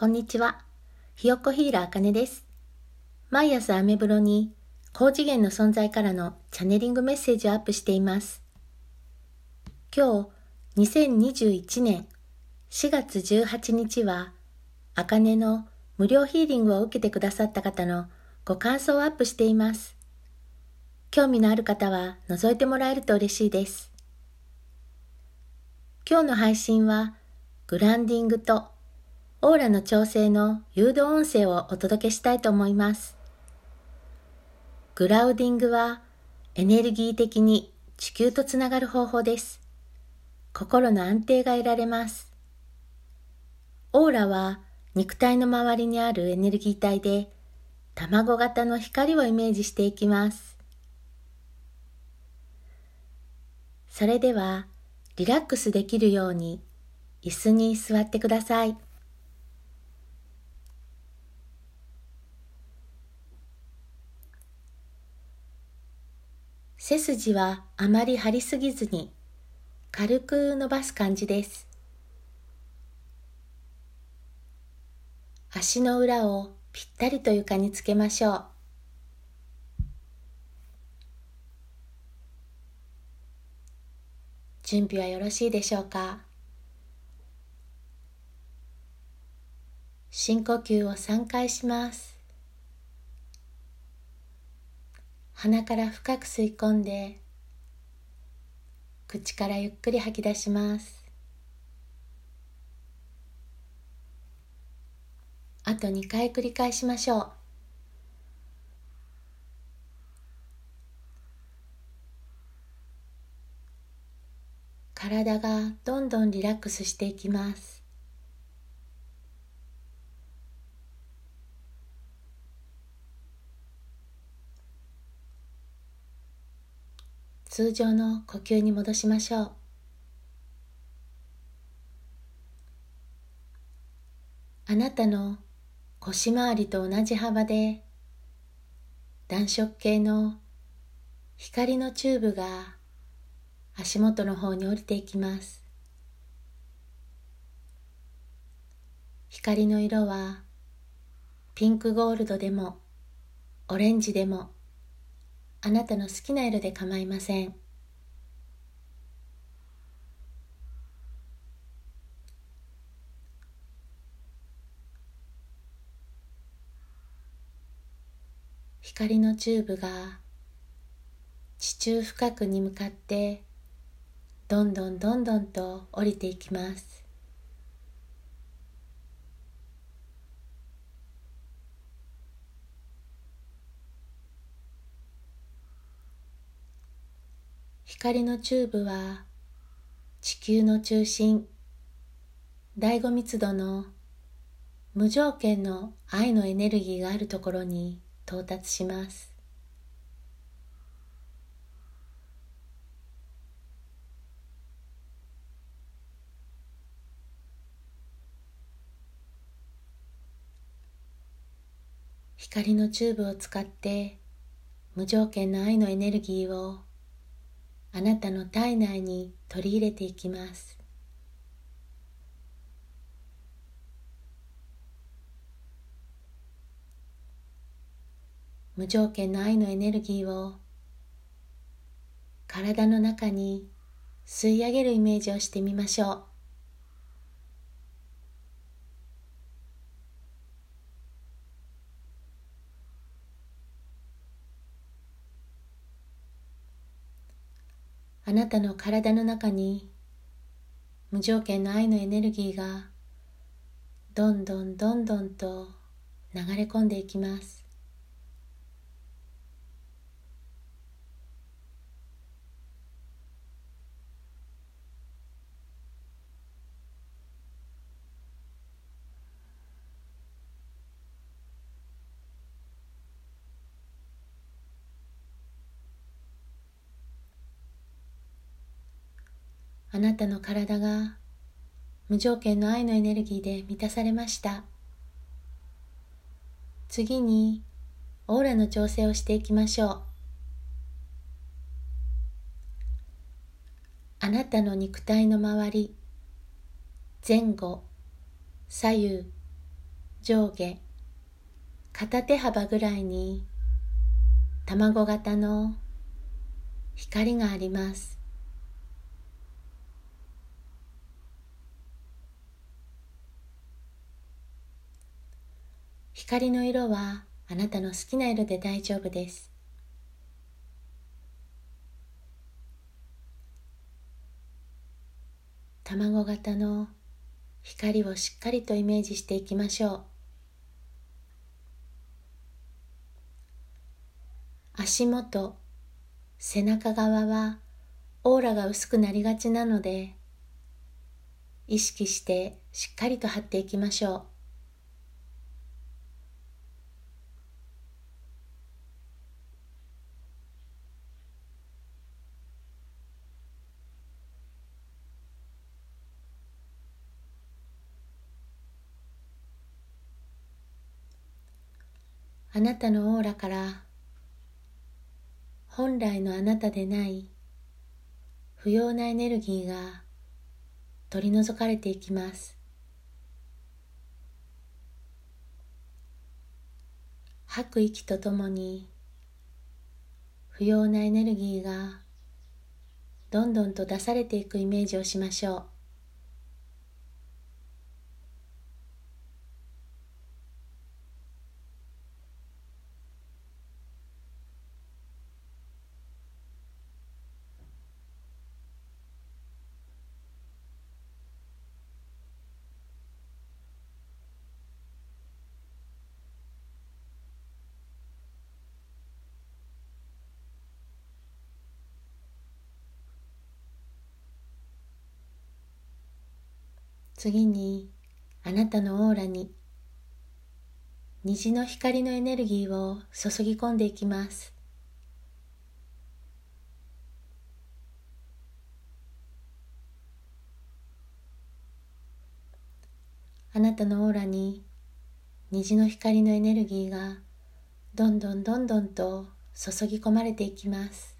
こんにちは。ひよっこヒーラーあかねです。毎朝アメブロに高次元の存在からのチャネリングメッセージをアップしています。今日、2021年4月18日は、あかねの無料ヒーリングを受けてくださった方のご感想をアップしています。興味のある方は覗いてもらえると嬉しいです。今日の配信は、グランディングとオーラの調整の誘導音声をお届けしたいと思います。グラウディングはエネルギー的に地球とつながる方法です。心の安定が得られます。オーラは肉体の周りにあるエネルギー体で卵型の光をイメージしていきます。それではリラックスできるように椅子に座ってください。背筋はあまり張りすぎずに軽く伸ばす感じです。足の裏をぴったりと床につけましょう。準備はよろしいでしょうか？深呼吸を3回します。鼻から深く吸い込んで口からゆっくり吐き出します。あと2回繰り返しましょう。体がどんどんリラックスしていきます。通常の呼吸に戻しましょう。あなたの腰回りと同じ幅で暖色系の光のチューブが足元の方に降りていきます。光の色はピンクゴールドでもオレンジでもあなたの好きな色で構いません。光のチューブが地中深くに向かってどんどんどんどんと降りていきます。光のチューブは地球の中心第五密度の無条件の愛のエネルギーがあるところに到達します。光のチューブを使って無条件の愛のエネルギーをあなたの体内に取り入れていきます。無条件の愛のエネルギーを体の中に吸い上げるイメージをしてみましょうあなたの体の中に無条件の愛のエネルギーがどんどんどんどんと流れ込んでいきます。あなたの体が無条件の愛のエネルギーで満たされました。次にオーラの調整をしていきましょう。あなたの肉体の周り前後左右上下片手幅ぐらいに卵型の光があります。光の色はあなたの好きな色で大丈夫です。卵型の光をしっかりとイメージしていきましょう。足元背中側はオーラが薄くなりがちなので意識してしっかりと貼っていきましょう。あなたのオーラから本来のあなたでない不要なエネルギーが取り除かれていきます。吐く息とともに不要なエネルギーがどんどんと出されていくイメージをしましょう。次にあなたのオーラに虹の光のエネルギーを注ぎ込んでいきます。あなたのオーラに虹の光のエネルギーがどんどんどんどんと注ぎ込まれていきます。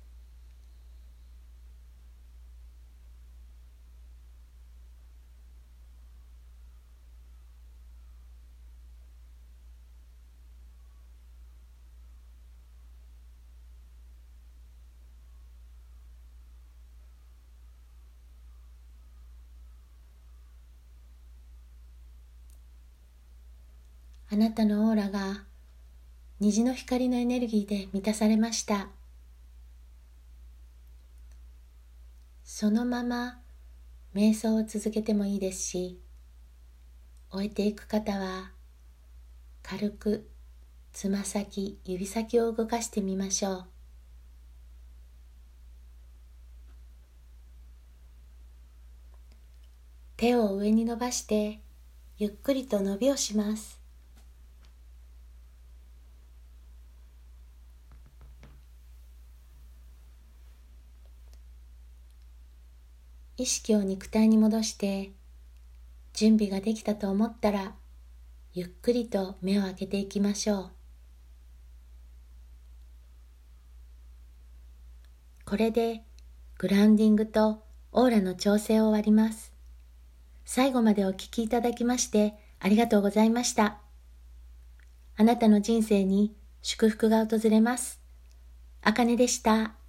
あなたのオーラが虹の光のエネルギーで満たされました。そのまま瞑想を続けてもいいですし終えていく方は軽くつま先指先を動かしてみましょう。手を上に伸ばしてゆっくりと伸びをします。意識を肉体に戻して準備ができたと思ったらゆっくりと目を開けていきましょう。これでグラウンディングとオーラの調整を終わります。最後までお聞きいただきましてありがとうございました。あなたの人生に祝福が訪れます。あかねでした。